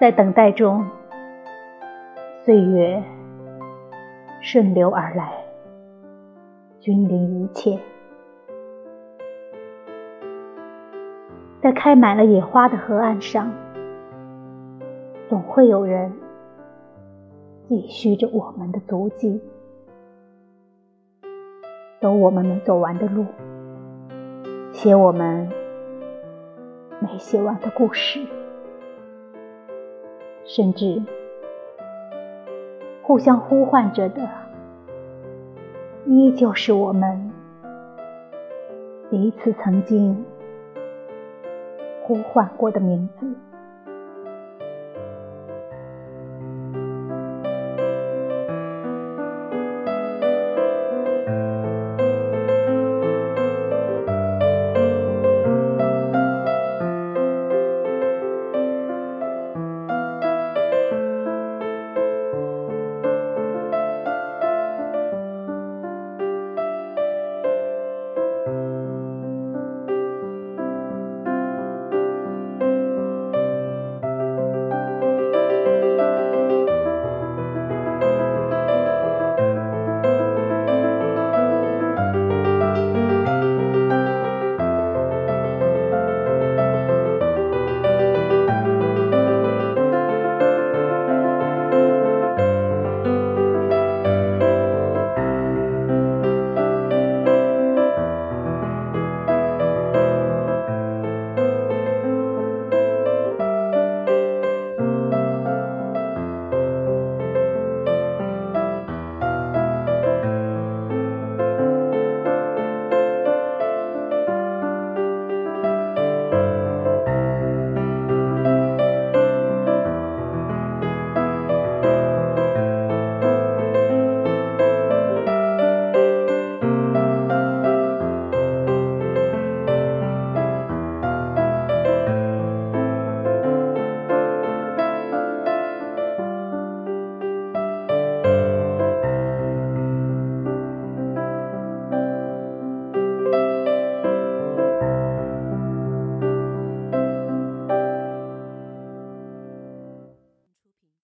在等待中，岁月顺流而来，君临一切。在开满了野花的河岸上，总会有人继续着我们的足迹，走我们没走完的路，写我们没写完的故事，甚至互相呼唤着的，依旧是我们彼此曾经。呼唤过的名字。